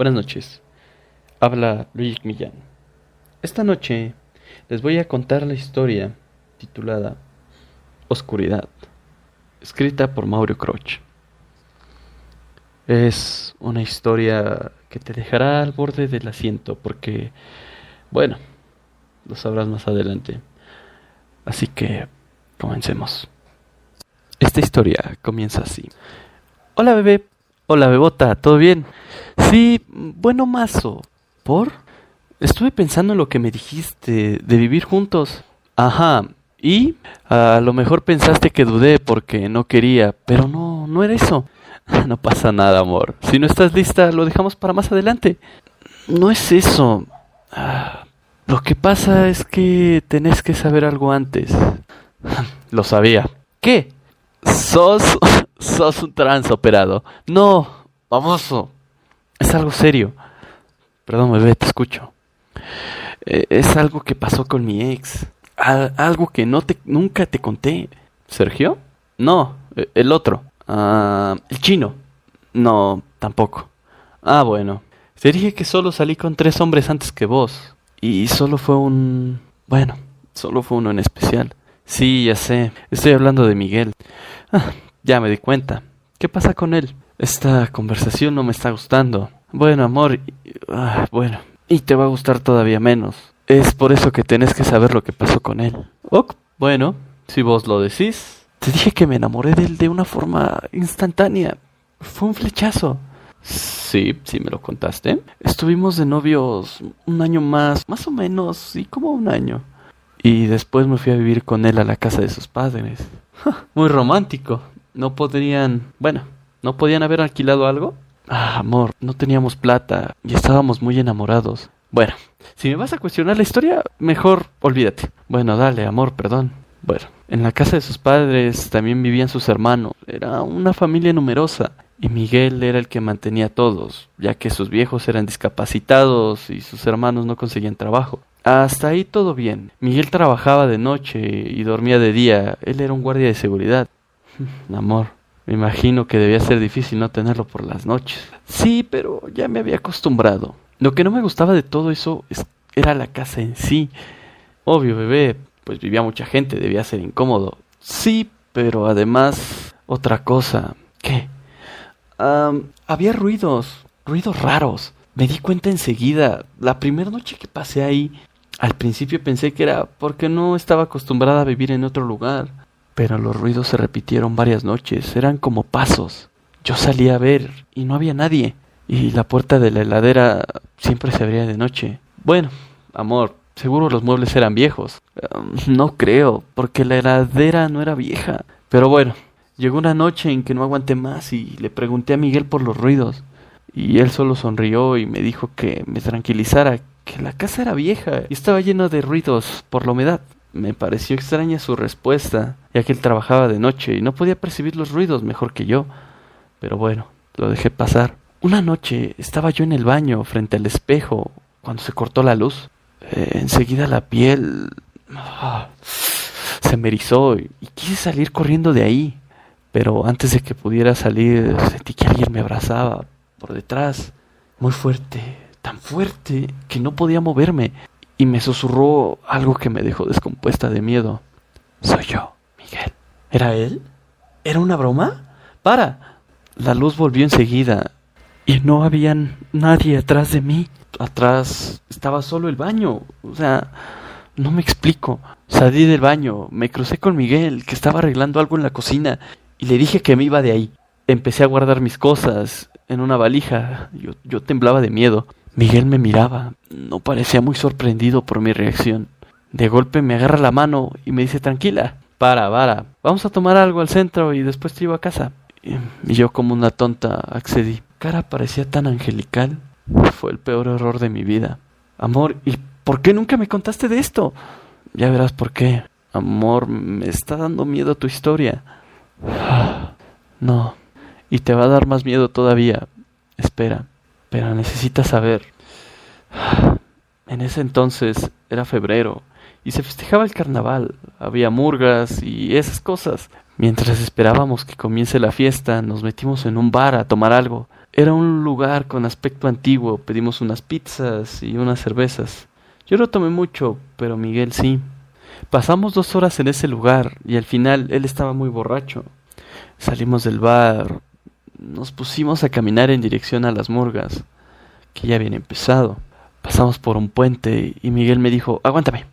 Buenas noches. Habla Luis Millán. Esta noche les voy a contar la historia titulada Oscuridad, escrita por Mauro Croch. Es una historia que te dejará al borde del asiento porque, bueno, lo sabrás más adelante. Así que, comencemos. Esta historia comienza así. Hola bebé, hola bebota, ¿todo bien? Sí, bueno mazo. ¿Por? Estuve pensando en lo que me dijiste de vivir juntos. Ajá. ¿Y? A lo mejor pensaste que dudé porque no quería, pero no, no era eso. No pasa nada, amor. Si no estás lista, lo dejamos para más adelante. No es eso. Ah, lo que pasa es que tenés que saber algo antes. Lo sabía. ¿Qué? Sos, sos un trans operado. No, famoso. Es algo serio. Perdón, bebé, te escucho. Eh, es algo que pasó con mi ex. algo que no te, nunca te conté. ¿Sergio? No, e, el otro. Ah, el chino. No, tampoco. Ah, bueno. Te dije que solo salí con tres hombres antes que vos. Y solo fue un... Bueno, solo fue uno en especial. Sí, ya sé. Estoy hablando de Miguel. Ah, ya me di cuenta. ¿Qué pasa con él? Esta conversación no me está gustando. Bueno, amor, ah, bueno, y te va a gustar todavía menos. Es por eso que tenés que saber lo que pasó con él. Ok, bueno, si vos lo decís. Te dije que me enamoré de él de una forma instantánea. Fue un flechazo. Sí, sí me lo contaste. Estuvimos de novios un año más, más o menos, sí, como un año. Y después me fui a vivir con él a la casa de sus padres. Muy romántico. No podrían, bueno, ¿no podían haber alquilado algo? Ah, amor, no teníamos plata y estábamos muy enamorados. Bueno, si me vas a cuestionar la historia, mejor olvídate. Bueno, dale, amor, perdón. Bueno, en la casa de sus padres también vivían sus hermanos. Era una familia numerosa. Y Miguel era el que mantenía a todos, ya que sus viejos eran discapacitados y sus hermanos no conseguían trabajo. Hasta ahí todo bien. Miguel trabajaba de noche y dormía de día. Él era un guardia de seguridad. Amor, me imagino que debía ser difícil no tenerlo por las noches. Sí, pero ya me había acostumbrado. Lo que no me gustaba de todo eso era la casa en sí. Obvio, bebé, pues vivía mucha gente, debía ser incómodo. Sí, pero además, otra cosa. ¿Qué? había ruidos, ruidos raros. Me di cuenta enseguida. La primera noche que pasé ahí, al principio pensé que era porque no estaba acostumbrada a vivir en otro lugar pero los ruidos se repitieron varias noches, eran como pasos. Yo salí a ver y no había nadie, y la puerta de la heladera siempre se abría de noche. Bueno, amor, seguro los muebles eran viejos. Um, no creo, porque la heladera no era vieja. Pero bueno, llegó una noche en que no aguanté más y le pregunté a Miguel por los ruidos. Y él solo sonrió y me dijo que me tranquilizara, que la casa era vieja y estaba llena de ruidos por la humedad. Me pareció extraña su respuesta, ya que él trabajaba de noche y no podía percibir los ruidos mejor que yo. Pero bueno, lo dejé pasar. Una noche estaba yo en el baño frente al espejo cuando se cortó la luz. Eh, enseguida la piel ah, se me erizó y, y quise salir corriendo de ahí. Pero antes de que pudiera salir sentí que alguien me abrazaba por detrás, muy fuerte, tan fuerte que no podía moverme y me susurró algo que me dejó descompuesta de miedo. Soy yo, Miguel. ¿Era él? ¿Era una broma? Para. La luz volvió enseguida y no había nadie atrás de mí. Atrás estaba solo el baño. O sea, no me explico. Salí del baño, me crucé con Miguel, que estaba arreglando algo en la cocina, y le dije que me iba de ahí. Empecé a guardar mis cosas en una valija. Yo, yo temblaba de miedo. Miguel me miraba, no parecía muy sorprendido por mi reacción. De golpe me agarra la mano y me dice tranquila, para, para, vamos a tomar algo al centro y después te llevo a casa. Y yo como una tonta accedí. Cara parecía tan angelical. Fue el peor error de mi vida. Amor, ¿y por qué nunca me contaste de esto? Ya verás por qué. Amor, me está dando miedo tu historia. No. Y te va a dar más miedo todavía. Espera. Pero necesitas saber. En ese entonces era febrero y se festejaba el carnaval, había murgas y esas cosas. Mientras esperábamos que comience la fiesta, nos metimos en un bar a tomar algo. Era un lugar con aspecto antiguo. Pedimos unas pizzas y unas cervezas. Yo no tomé mucho, pero Miguel sí. Pasamos dos horas en ese lugar y al final él estaba muy borracho. Salimos del bar, nos pusimos a caminar en dirección a las murgas, que ya habían empezado. Pasamos por un puente y Miguel me dijo, aguántame,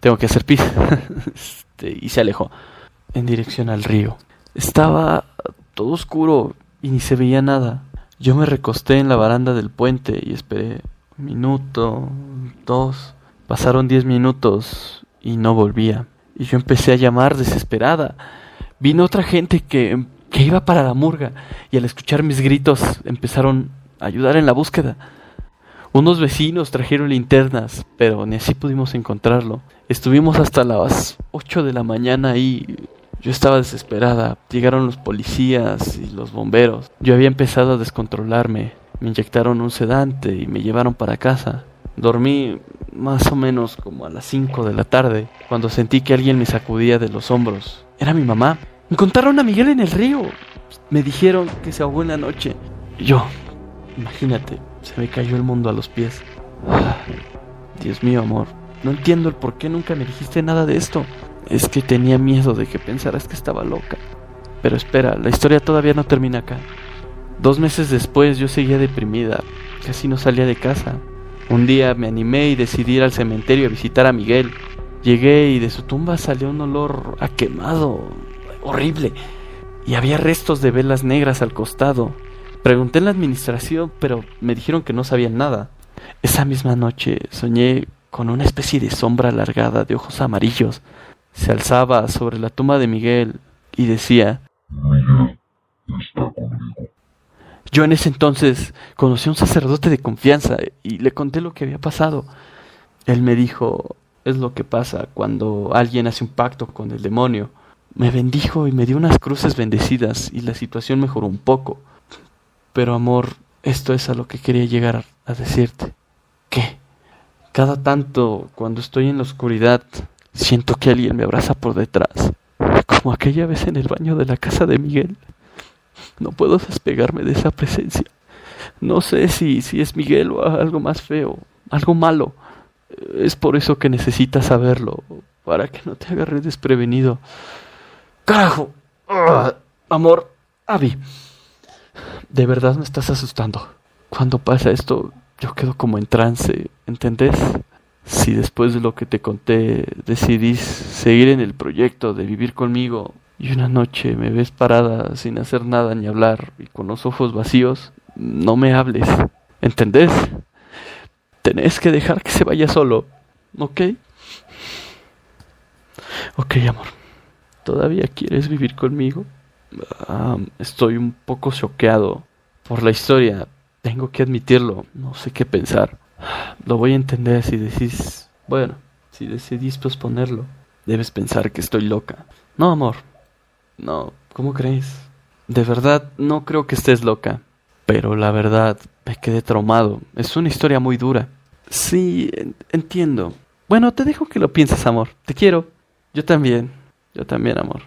tengo que hacer pis. Este, y se alejó en dirección al río. Estaba todo oscuro y ni se veía nada. Yo me recosté en la baranda del puente y esperé un minuto, dos. Pasaron diez minutos y no volvía. Y yo empecé a llamar desesperada. Vino otra gente que, que iba para la murga y al escuchar mis gritos empezaron a ayudar en la búsqueda. Unos vecinos trajeron linternas, pero ni así pudimos encontrarlo. Estuvimos hasta las 8 de la mañana ahí. Yo estaba desesperada. Llegaron los policías y los bomberos. Yo había empezado a descontrolarme. Me inyectaron un sedante y me llevaron para casa. Dormí más o menos como a las 5 de la tarde, cuando sentí que alguien me sacudía de los hombros. Era mi mamá. Encontraron a Miguel en el río. Me dijeron que se ahogó en la noche. Yo, imagínate, se me cayó el mundo a los pies. Ah, Dios mío, amor. No entiendo el por qué nunca me dijiste nada de esto. Es que tenía miedo de que pensaras que estaba loca. Pero espera, la historia todavía no termina acá. Dos meses después yo seguía deprimida. Casi no salía de casa. Un día me animé y decidí ir al cementerio a visitar a Miguel. Llegué y de su tumba salió un olor a quemado, horrible. Y había restos de velas negras al costado. Pregunté en la administración, pero me dijeron que no sabían nada. Esa misma noche soñé con una especie de sombra alargada de ojos amarillos. Se alzaba sobre la tumba de Miguel y decía, Miguel está conmigo. Yo en ese entonces conocí a un sacerdote de confianza y le conté lo que había pasado. Él me dijo, es lo que pasa cuando alguien hace un pacto con el demonio. Me bendijo y me dio unas cruces bendecidas y la situación mejoró un poco. Pero amor, esto es a lo que quería llegar a decirte. ¿Qué? Cada tanto, cuando estoy en la oscuridad, siento que alguien me abraza por detrás, como aquella vez en el baño de la casa de Miguel. No puedo despegarme de esa presencia. No sé si, si es Miguel o algo más feo, algo malo. Es por eso que necesitas saberlo, para que no te agarre desprevenido. ¡Carajo! ¡Ah! Amor, Abby. De verdad me estás asustando. Cuando pasa esto, yo quedo como en trance, ¿entendés? Si después de lo que te conté decidís seguir en el proyecto de vivir conmigo y una noche me ves parada sin hacer nada ni hablar y con los ojos vacíos, no me hables, ¿entendés? Tenés que dejar que se vaya solo, ¿ok? Ok, amor. ¿Todavía quieres vivir conmigo? Ah, estoy un poco choqueado por la historia. Tengo que admitirlo. No sé qué pensar. Lo voy a entender si decís... Bueno, si decidís posponerlo. Debes pensar que estoy loca. No, amor. No, ¿cómo crees? De verdad, no creo que estés loca. Pero la verdad, me quedé traumado. Es una historia muy dura. Sí, en- entiendo. Bueno, te dejo que lo pienses, amor. Te quiero. Yo también. Yo también, amor.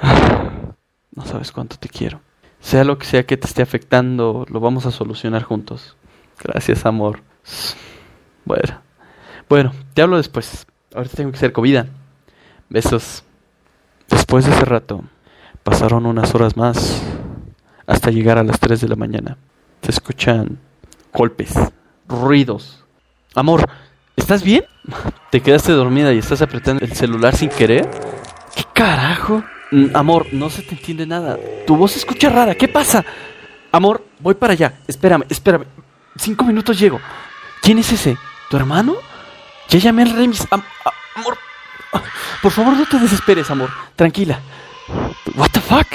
No sabes cuánto te quiero. Sea lo que sea que te esté afectando, lo vamos a solucionar juntos. Gracias, amor. Bueno. Bueno, te hablo después. Ahorita tengo que hacer comida. Besos. Después de ese rato, pasaron unas horas más hasta llegar a las 3 de la mañana. Se escuchan golpes, ruidos. Amor, ¿estás bien? ¿Te quedaste dormida y estás apretando el celular sin querer? ¿Qué carajo? Mm, Amor, no se te entiende nada. Tu voz se escucha rara. ¿Qué pasa? Amor, voy para allá. Espérame, espérame. Cinco minutos llego. ¿Quién es ese? ¿Tu hermano? Ya llamé al Remis. Amor. Por favor, no te desesperes, amor. Tranquila. What the fuck?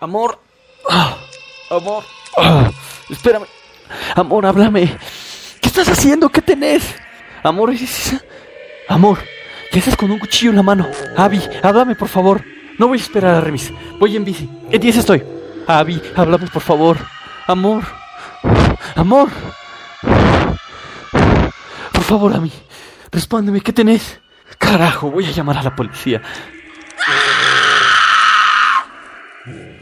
Amor. Ah, amor. Ah, espérame. Amor, háblame. ¿Qué estás haciendo? ¿Qué tenés? Amor, ¿es? Amor, ¿qué haces con un cuchillo en la mano? Abby, háblame, por favor. No voy a esperar a Remis. Voy en bici. En 10 estoy. Abby, háblame, por favor. Amor. Amor. Por favor, Abby. Respóndeme, ¿qué tenés? Carajo, voy a llamar a la policía.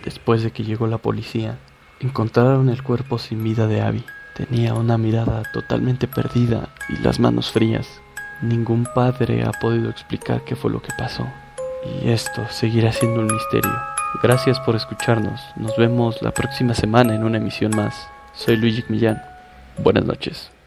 Después de que llegó la policía, Encontraron el cuerpo sin vida de Abby. Tenía una mirada totalmente perdida y las manos frías. Ningún padre ha podido explicar qué fue lo que pasó. Y esto seguirá siendo un misterio. Gracias por escucharnos. Nos vemos la próxima semana en una emisión más. Soy Luigi Millán. Buenas noches.